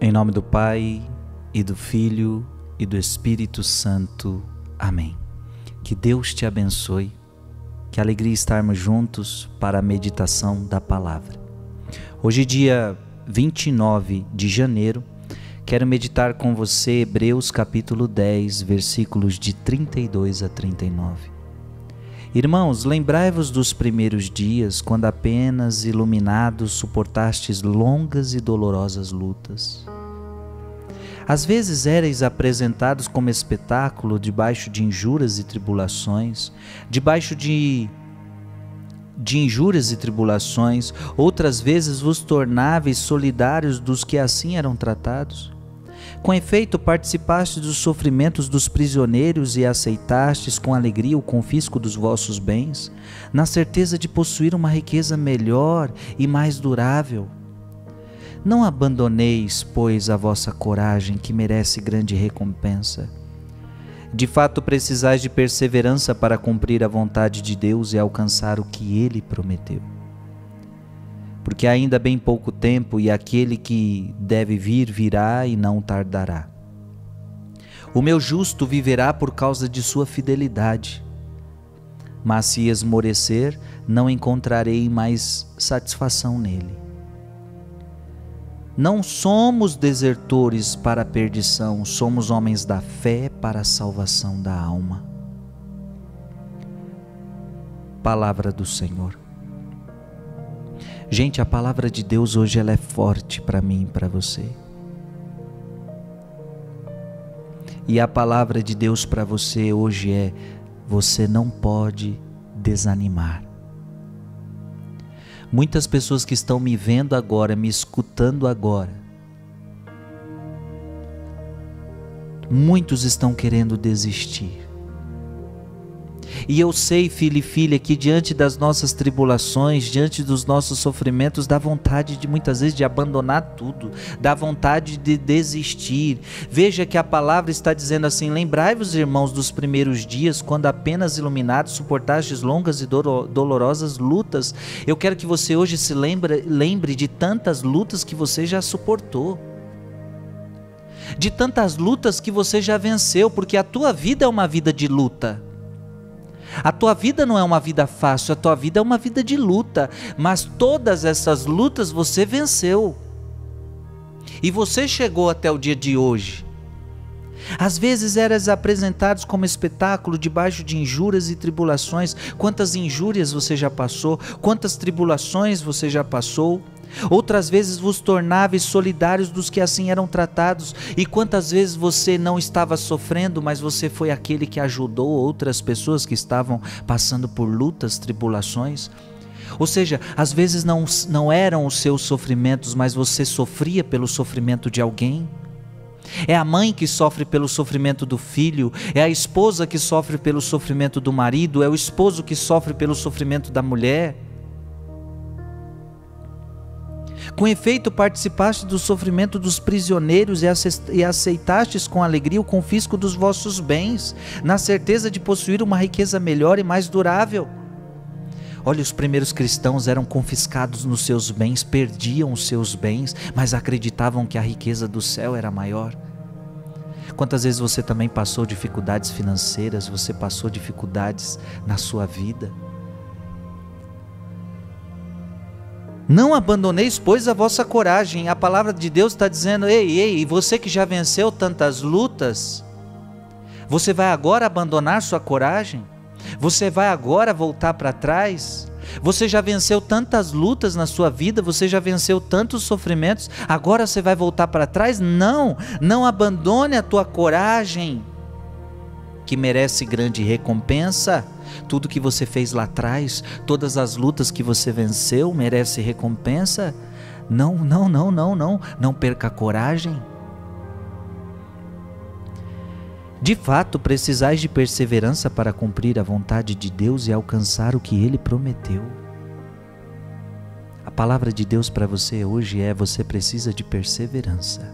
Em nome do Pai e do Filho e do Espírito Santo. Amém. Que Deus te abençoe. Que alegria estarmos juntos para a meditação da palavra. Hoje, dia 29 de janeiro, quero meditar com você Hebreus capítulo 10, versículos de 32 a 39. Irmãos, lembrai-vos dos primeiros dias, quando apenas iluminados suportastes longas e dolorosas lutas. Às vezes erais apresentados como espetáculo debaixo de injúrias e tribulações, debaixo de de injúrias e tribulações, outras vezes vos tornáveis solidários dos que assim eram tratados. Com efeito, participaste dos sofrimentos dos prisioneiros e aceitastes com alegria o confisco dos vossos bens, na certeza de possuir uma riqueza melhor e mais durável. Não abandoneis, pois, a vossa coragem, que merece grande recompensa. De fato, precisais de perseverança para cumprir a vontade de Deus e alcançar o que ele prometeu porque ainda bem pouco tempo e aquele que deve vir virá e não tardará. O meu justo viverá por causa de sua fidelidade. Mas se esmorecer, não encontrarei mais satisfação nele. Não somos desertores para a perdição, somos homens da fé para a salvação da alma. Palavra do Senhor. Gente, a palavra de Deus hoje ela é forte para mim e para você. E a palavra de Deus para você hoje é: você não pode desanimar. Muitas pessoas que estão me vendo agora, me escutando agora, muitos estão querendo desistir. E eu sei, filho e filha, que diante das nossas tribulações, diante dos nossos sofrimentos, dá vontade de muitas vezes de abandonar tudo, dá vontade de desistir. Veja que a palavra está dizendo assim: Lembrai-vos, irmãos, dos primeiros dias, quando apenas iluminados suportastes longas e dolorosas lutas. Eu quero que você hoje se lembre, lembre de tantas lutas que você já suportou de tantas lutas que você já venceu, porque a tua vida é uma vida de luta. A tua vida não é uma vida fácil, a tua vida é uma vida de luta, mas todas essas lutas você venceu. E você chegou até o dia de hoje. Às vezes eras apresentados como espetáculo debaixo de injúrias e tribulações. Quantas injúrias você já passou? Quantas tribulações você já passou? Outras vezes vos tornáveis solidários dos que assim eram tratados, e quantas vezes você não estava sofrendo, mas você foi aquele que ajudou outras pessoas que estavam passando por lutas, tribulações. Ou seja, às vezes não, não eram os seus sofrimentos, mas você sofria pelo sofrimento de alguém. É a mãe que sofre pelo sofrimento do filho, é a esposa que sofre pelo sofrimento do marido, é o esposo que sofre pelo sofrimento da mulher. Com efeito, participaste do sofrimento dos prisioneiros e aceitastes com alegria o confisco dos vossos bens, na certeza de possuir uma riqueza melhor e mais durável. Olha, os primeiros cristãos eram confiscados nos seus bens, perdiam os seus bens, mas acreditavam que a riqueza do céu era maior. Quantas vezes você também passou dificuldades financeiras, você passou dificuldades na sua vida? Não abandoneis, pois, a vossa coragem. A palavra de Deus está dizendo: ei, ei, você que já venceu tantas lutas, você vai agora abandonar sua coragem? Você vai agora voltar para trás? Você já venceu tantas lutas na sua vida, você já venceu tantos sofrimentos, agora você vai voltar para trás? Não, não abandone a tua coragem, que merece grande recompensa. Tudo que você fez lá atrás, todas as lutas que você venceu, merece recompensa? Não, não, não, não, não. Não perca a coragem. De fato, precisais de perseverança para cumprir a vontade de Deus e alcançar o que ele prometeu. A palavra de Deus para você hoje é: você precisa de perseverança.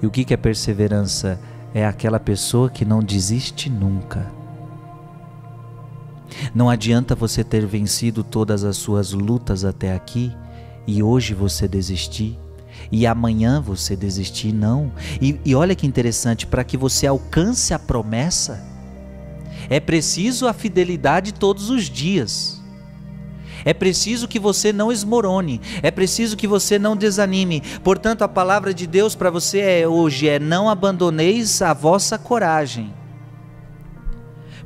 E o que é perseverança? É aquela pessoa que não desiste nunca. Não adianta você ter vencido todas as suas lutas até aqui e hoje você desistir, e amanhã você desistir, não. E, e olha que interessante, para que você alcance a promessa, é preciso a fidelidade todos os dias. É preciso que você não esmorone, é preciso que você não desanime. Portanto, a palavra de Deus para você é hoje é não abandoneis a vossa coragem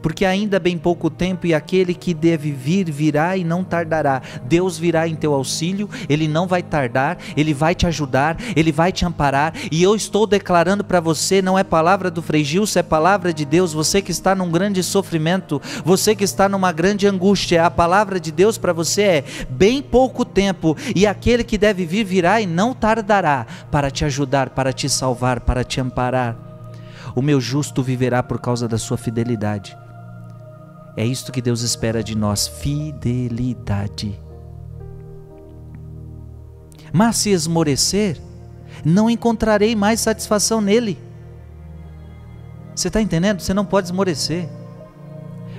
porque ainda bem pouco tempo e aquele que deve vir virá e não tardará. Deus virá em teu auxílio, ele não vai tardar, ele vai te ajudar, ele vai te amparar. E eu estou declarando para você, não é palavra do Frei Gilson, é palavra de Deus. Você que está num grande sofrimento, você que está numa grande angústia, a palavra de Deus para você é bem pouco tempo e aquele que deve vir virá e não tardará para te ajudar, para te salvar, para te amparar. O meu justo viverá por causa da sua fidelidade. É isto que Deus espera de nós: fidelidade. Mas se esmorecer, não encontrarei mais satisfação nele. Você está entendendo? Você não pode esmorecer.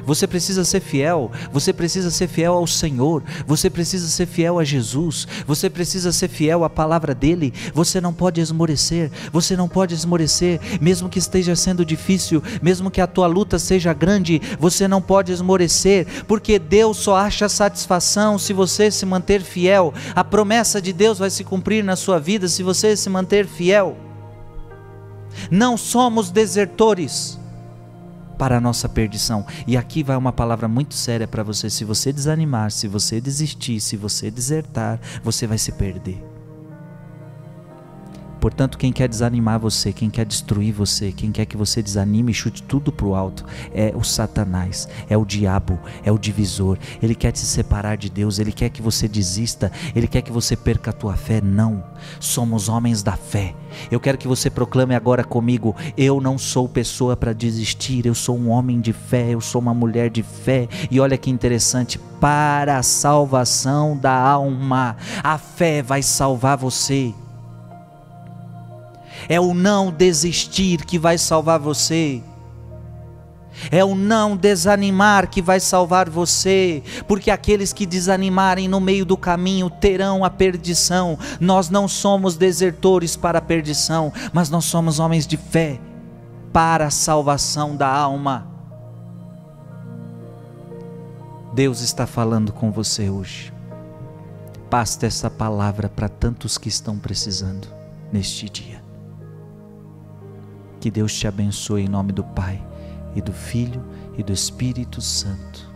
Você precisa ser fiel, você precisa ser fiel ao Senhor, você precisa ser fiel a Jesus, você precisa ser fiel à palavra dele. Você não pode esmorecer, você não pode esmorecer, mesmo que esteja sendo difícil, mesmo que a tua luta seja grande, você não pode esmorecer, porque Deus só acha satisfação se você se manter fiel. A promessa de Deus vai se cumprir na sua vida se você se manter fiel. Não somos desertores para a nossa perdição. E aqui vai uma palavra muito séria para você: se você desanimar, se você desistir, se você desertar, você vai se perder. Portanto, quem quer desanimar você, quem quer destruir você, quem quer que você desanime e chute tudo para o alto, é o Satanás, é o diabo, é o divisor. Ele quer te separar de Deus, ele quer que você desista, ele quer que você perca a tua fé. Não, somos homens da fé. Eu quero que você proclame agora comigo: eu não sou pessoa para desistir, eu sou um homem de fé, eu sou uma mulher de fé. E olha que interessante, para a salvação da alma, a fé vai salvar você. É o não desistir que vai salvar você. É o não desanimar que vai salvar você, porque aqueles que desanimarem no meio do caminho terão a perdição. Nós não somos desertores para a perdição, mas nós somos homens de fé para a salvação da alma. Deus está falando com você hoje. Basta essa palavra para tantos que estão precisando neste dia. Que Deus te abençoe em nome do Pai, e do Filho, e do Espírito Santo.